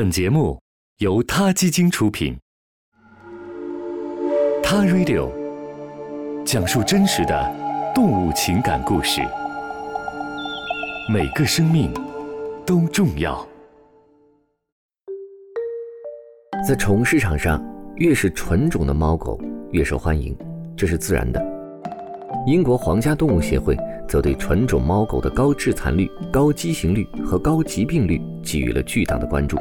本节目由他基金出品，《他 Radio》讲述真实的动物情感故事，每个生命都重要。在宠物市场上，越是纯种的猫狗越受欢迎，这是自然的。英国皇家动物协会则对纯种猫狗的高致残率、高畸形率和高疾病率给予了巨大的关注。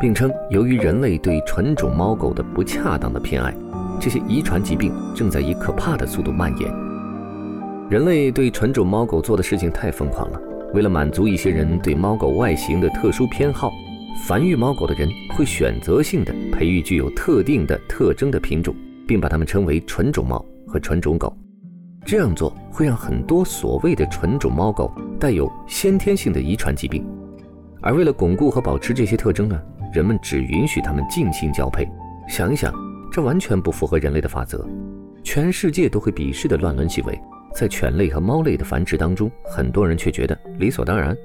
并称，由于人类对纯种猫狗的不恰当的偏爱，这些遗传疾病正在以可怕的速度蔓延。人类对纯种猫狗做的事情太疯狂了。为了满足一些人对猫狗外形的特殊偏好，繁育猫狗的人会选择性的培育具有特定的特征的品种，并把它们称为纯种猫和纯种狗。这样做会让很多所谓的纯种猫狗带有先天性的遗传疾病。而为了巩固和保持这些特征呢？人们只允许他们尽情交配，想一想，这完全不符合人类的法则，全世界都会鄙视的乱伦行为，在犬类和猫类的繁殖当中，很多人却觉得理所当然。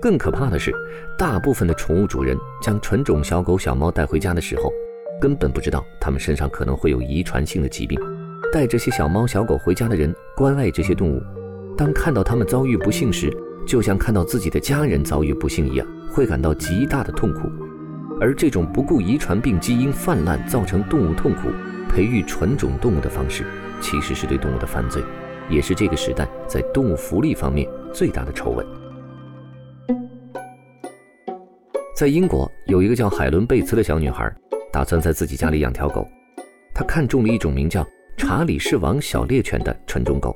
更可怕的是，大部分的宠物主人将纯种小狗、小猫带回家的时候，根本不知道它们身上可能会有遗传性的疾病。带这些小猫、小狗回家的人关爱这些动物，当看到它们遭遇不幸时，就像看到自己的家人遭遇不幸一样，会感到极大的痛苦。而这种不顾遗传病基因泛滥造成动物痛苦、培育纯种动物的方式，其实是对动物的犯罪，也是这个时代在动物福利方面最大的丑闻。在英国，有一个叫海伦·贝茨的小女孩，打算在自己家里养条狗。她看中了一种名叫查理士王小猎犬的纯种狗，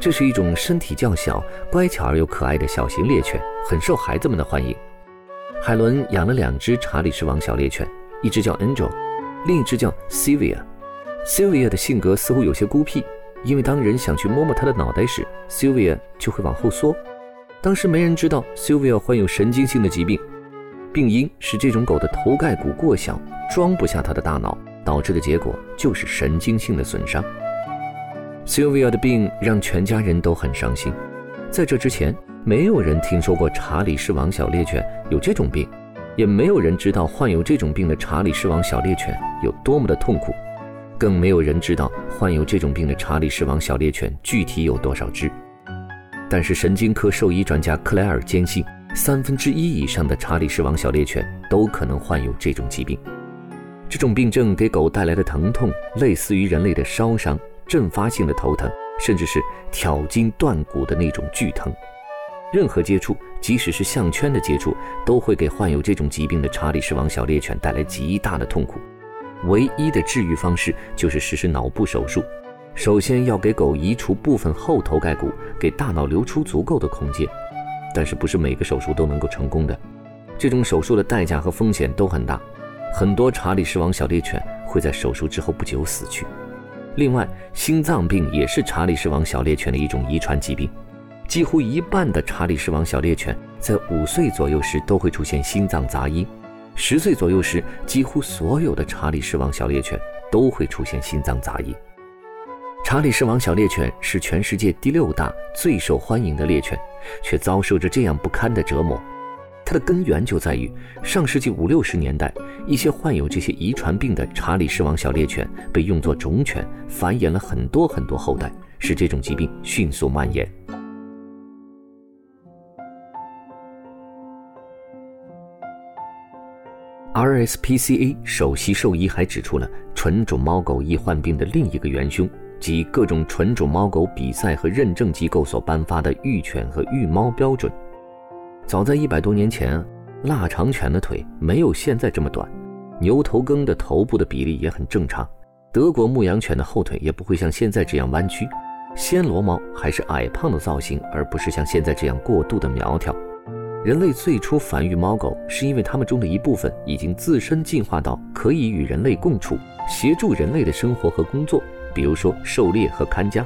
这是一种身体较小、乖巧而又可爱的小型猎犬，很受孩子们的欢迎。海伦养了两只查理士王小猎犬，一只叫 Angel，另一只叫 Sylvia。Sylvia 的性格似乎有些孤僻，因为当人想去摸摸它的脑袋时，Sylvia 就会往后缩。当时没人知道 Sylvia 患有神经性的疾病，病因是这种狗的头盖骨过小，装不下它的大脑，导致的结果就是神经性的损伤。Sylvia 的病让全家人都很伤心。在这之前，没有人听说过查理士王小猎犬有这种病，也没有人知道患有这种病的查理士王小猎犬有多么的痛苦，更没有人知道患有这种病的查理士王小猎犬具体有多少只。但是神经科兽医专家克莱尔坚信，三分之一以上的查理士王小猎犬都可能患有这种疾病。这种病症给狗带来的疼痛，类似于人类的烧伤、阵发性的头疼，甚至是挑筋断骨的那种剧疼。任何接触，即使是项圈的接触，都会给患有这种疾病的查理士王小猎犬带来极大的痛苦。唯一的治愈方式就是实施脑部手术。首先要给狗移除部分后头盖骨，给大脑留出足够的空间。但是不是每个手术都能够成功的，这种手术的代价和风险都很大。很多查理士王小猎犬会在手术之后不久死去。另外，心脏病也是查理士王小猎犬的一种遗传疾病。几乎一半的查理士王小猎犬在五岁左右时都会出现心脏杂音，十岁左右时，几乎所有的查理士王小猎犬都会出现心脏杂音。查理士王小猎犬是全世界第六大最受欢迎的猎犬，却遭受着这样不堪的折磨。它的根源就在于上世纪五六十年代，一些患有这些遗传病的查理士王小猎犬被用作种犬，繁衍了很多很多后代，使这种疾病迅速蔓延。RSPCA 首席兽医还指出了纯种猫狗易患病的另一个元凶，即各种纯种猫狗比赛和认证机构所颁发的育犬和育猫标准。早在一百多年前，腊肠犬的腿没有现在这么短，牛头梗的头部的比例也很正常，德国牧羊犬的后腿也不会像现在这样弯曲，暹罗猫还是矮胖的造型，而不是像现在这样过度的苗条。人类最初繁育猫狗，是因为它们中的一部分已经自身进化到可以与人类共处，协助人类的生活和工作，比如说狩猎和看家。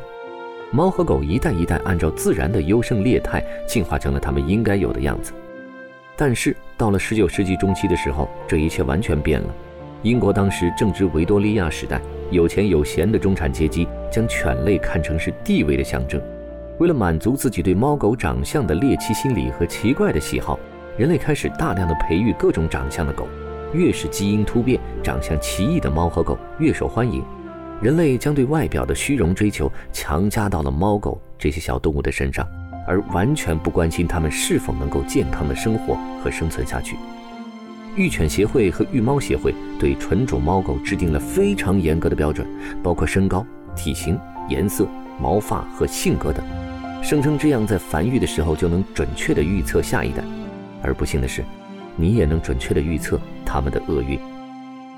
猫和狗一代一代按照自然的优胜劣汰，进化成了它们应该有的样子。但是到了十九世纪中期的时候，这一切完全变了。英国当时正值维多利亚时代，有钱有闲的中产阶级将犬类看成是地位的象征。为了满足自己对猫狗长相的猎奇心理和奇怪的喜好，人类开始大量的培育各种长相的狗，越是基因突变、长相奇异的猫和狗越受欢迎。人类将对外表的虚荣追求强加到了猫狗这些小动物的身上，而完全不关心它们是否能够健康的生活和生存下去。育犬协会和育猫协会对纯种猫狗制定了非常严格的标准，包括身高、体型、颜色、毛发和性格等，声称这样在繁育的时候就能准确地预测下一代。而不幸的是，你也能准确地预测它们的厄运。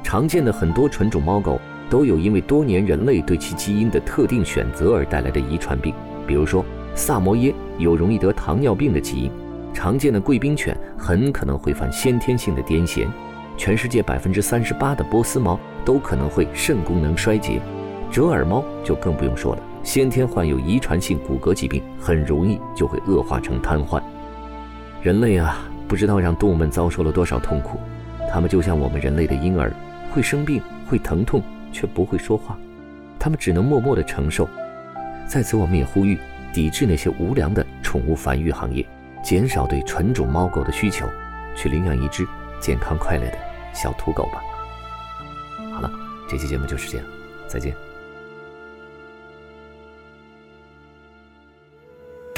常见的很多纯种猫狗都有因为多年人类对其基因的特定选择而带来的遗传病，比如说萨摩耶有容易得糖尿病的基因。常见的贵宾犬很可能会犯先天性的癫痫，全世界百分之三十八的波斯猫都可能会肾功能衰竭，折耳猫就更不用说了，先天患有遗传性骨骼疾病，很容易就会恶化成瘫痪。人类啊，不知道让动物们遭受了多少痛苦，它们就像我们人类的婴儿，会生病，会疼痛，却不会说话，它们只能默默地承受。在此，我们也呼吁抵制那些无良的宠物繁育行业。减少对纯种猫狗的需求，去领养一只健康快乐的小土狗吧。好了，这期节目就是这样，再见。